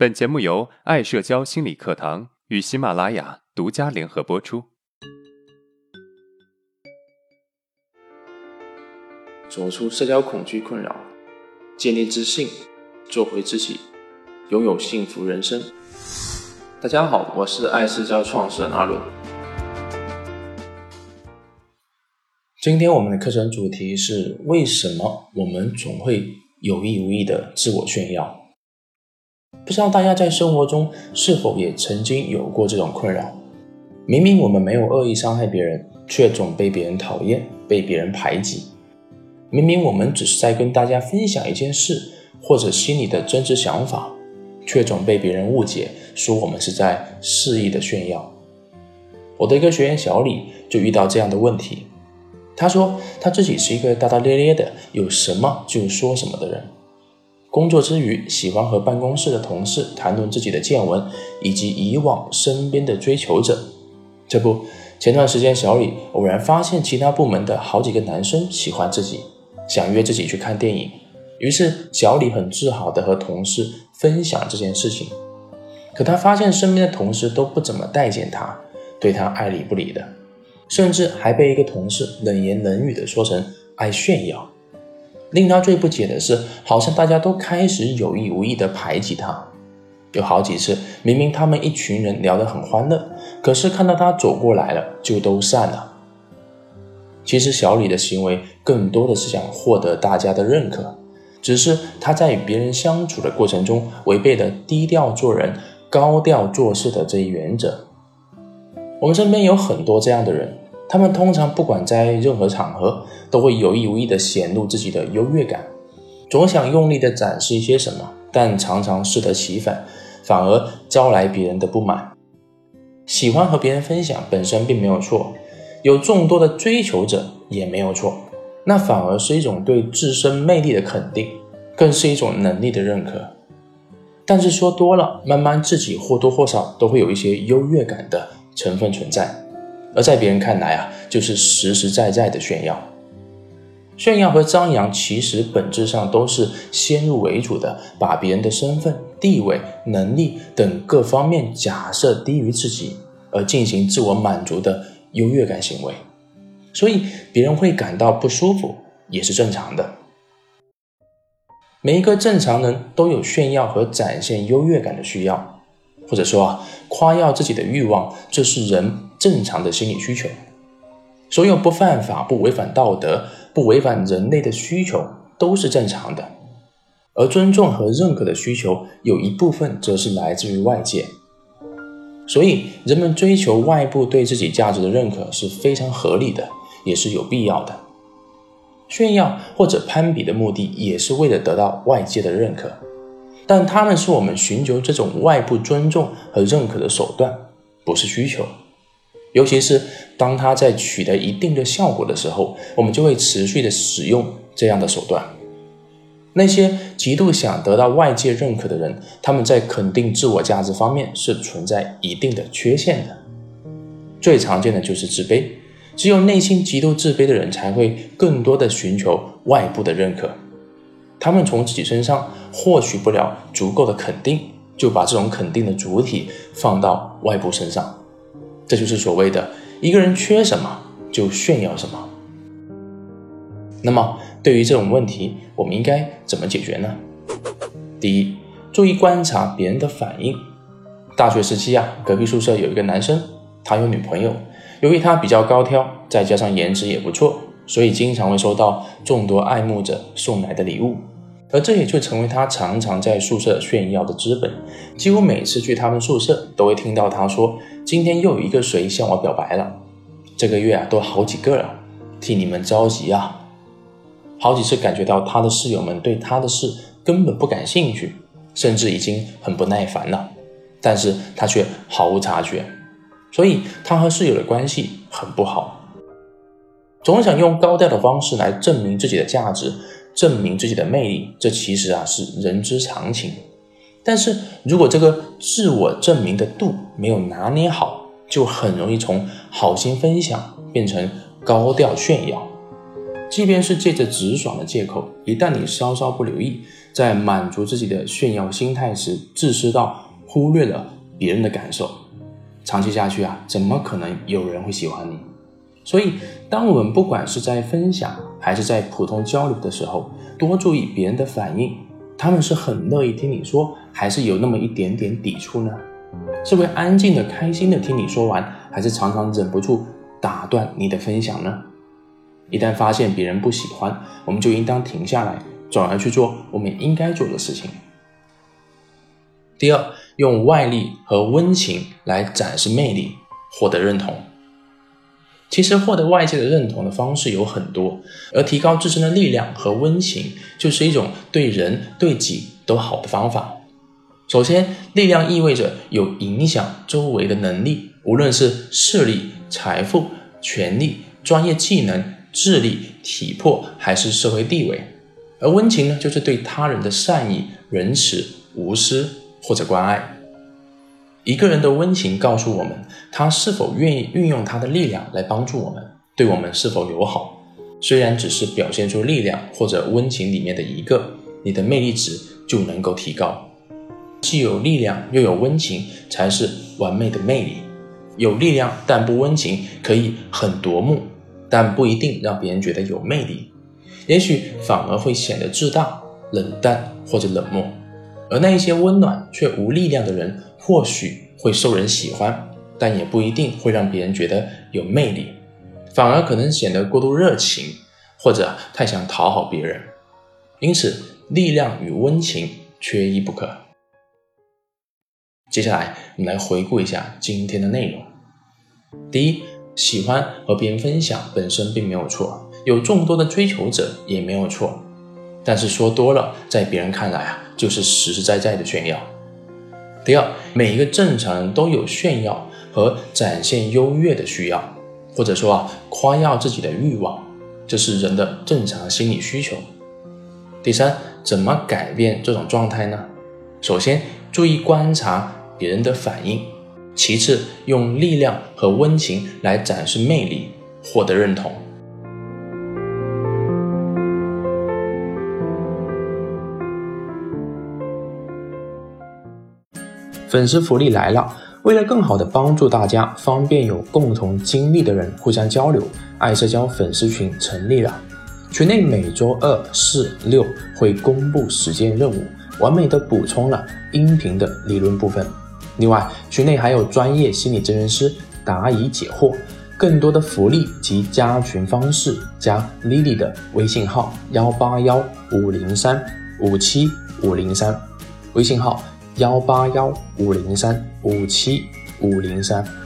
本节目由爱社交心理课堂与喜马拉雅独家联合播出。走出社交恐惧困扰，建立自信，做回自己，拥有幸福人生。大家好，我是爱社交创始人阿伦。今天我们的课程主题是：为什么我们总会有意无意的自我炫耀？不知道大家在生活中是否也曾经有过这种困扰？明明我们没有恶意伤害别人，却总被别人讨厌，被别人排挤。明明我们只是在跟大家分享一件事，或者心里的真实想法，却总被别人误解，说我们是在肆意的炫耀。我的一个学员小李就遇到这样的问题。他说他自己是一个大大咧咧的，有什么就说什么的人。工作之余，喜欢和办公室的同事谈论自己的见闻，以及以往身边的追求者。这不，前段时间小李偶然发现其他部门的好几个男生喜欢自己，想约自己去看电影。于是小李很自豪地和同事分享这件事情。可他发现身边的同事都不怎么待见他，对他爱理不理的。甚至还被一个同事冷言冷语的说成爱炫耀。令他最不解的是，好像大家都开始有意无意的排挤他。有好几次，明明他们一群人聊得很欢乐，可是看到他走过来了，就都散了。其实小李的行为更多的是想获得大家的认可，只是他在与别人相处的过程中，违背了低调做人、高调做事的这一原则。我们身边有很多这样的人，他们通常不管在任何场合，都会有意无意地显露自己的优越感，总想用力地展示一些什么，但常常适得其反，反而招来别人的不满。喜欢和别人分享本身并没有错，有众多的追求者也没有错，那反而是一种对自身魅力的肯定，更是一种能力的认可。但是说多了，慢慢自己或多或少都会有一些优越感的。成分存在，而在别人看来啊，就是实实在在的炫耀。炫耀和张扬其实本质上都是先入为主的，把别人的身份、地位、能力等各方面假设低于自己，而进行自我满足的优越感行为。所以别人会感到不舒服，也是正常的。每一个正常人都有炫耀和展现优越感的需要。或者说啊，夸耀自己的欲望，这是人正常的心理需求。所有不犯法、不违反道德、不违反人类的需求都是正常的。而尊重和认可的需求，有一部分则是来自于外界。所以，人们追求外部对自己价值的认可是非常合理的，也是有必要的。炫耀或者攀比的目的，也是为了得到外界的认可。但他们是我们寻求这种外部尊重和认可的手段，不是需求。尤其是当他在取得一定的效果的时候，我们就会持续的使用这样的手段。那些极度想得到外界认可的人，他们在肯定自我价值方面是存在一定的缺陷的。最常见的就是自卑，只有内心极度自卑的人才会更多的寻求外部的认可。他们从自己身上获取不了足够的肯定，就把这种肯定的主体放到外部身上，这就是所谓的一个人缺什么就炫耀什么。那么，对于这种问题，我们应该怎么解决呢？第一，注意观察别人的反应。大学时期啊，隔壁宿舍有一个男生，他有女朋友，由于他比较高挑，再加上颜值也不错，所以经常会收到众多爱慕者送来的礼物。而这也就成为他常常在宿舍炫耀的资本。几乎每次去他们宿舍，都会听到他说：“今天又有一个谁向我表白了，这个月啊都好几个了，替你们着急啊。”好几次感觉到他的室友们对他的事根本不感兴趣，甚至已经很不耐烦了，但是他却毫无察觉，所以他和室友的关系很不好，总想用高调的方式来证明自己的价值。证明自己的魅力，这其实啊是人之常情。但是如果这个自我证明的度没有拿捏好，就很容易从好心分享变成高调炫耀。即便是借着直爽的借口，一旦你稍稍不留意，在满足自己的炫耀心态时，自私到忽略了别人的感受，长期下去啊，怎么可能有人会喜欢你？所以，当我们不管是在分享还是在普通交流的时候，多注意别人的反应，他们是很乐意听你说，还是有那么一点点抵触呢？是会安静的、开心的听你说完，还是常常忍不住打断你的分享呢？一旦发现别人不喜欢，我们就应当停下来，转而去做我们应该做的事情。第二，用外力和温情来展示魅力，获得认同。其实，获得外界的认同的方式有很多，而提高自身的力量和温情，就是一种对人对己都好的方法。首先，力量意味着有影响周围的能力，无论是势力、财富、权力、专业技能。智力、体魄还是社会地位，而温情呢，就是对他人的善意、仁慈、无私或者关爱。一个人的温情告诉我们，他是否愿意运用他的力量来帮助我们，对我们是否友好。虽然只是表现出力量或者温情里面的一个，你的魅力值就能够提高。既有力量又有温情，才是完美的魅力。有力量但不温情，可以很夺目。但不一定让别人觉得有魅力，也许反而会显得自大、冷淡或者冷漠。而那一些温暖却无力量的人，或许会受人喜欢，但也不一定会让别人觉得有魅力，反而可能显得过度热情，或者太想讨好别人。因此，力量与温情缺一不可。接下来，我们来回顾一下今天的内容。第一。喜欢和别人分享本身并没有错，有众多的追求者也没有错，但是说多了，在别人看来啊，就是实实在在的炫耀。第二，每一个正常人都有炫耀和展现优越的需要，或者说啊，夸耀自己的欲望，这是人的正常心理需求。第三，怎么改变这种状态呢？首先，注意观察别人的反应。其次，用力量和温情来展示魅力，获得认同。粉丝福利来了！为了更好的帮助大家，方便有共同经历的人互相交流，爱社交粉丝群成立了。群内每周二、四、六会公布实践任务，完美的补充了音频的理论部分。另外，群内还有专业心理咨询师答疑解惑，更多的福利及加群方式，加 Lily 的微信号幺八幺五零三五七五零三，微信号幺八幺五零三五七五零三。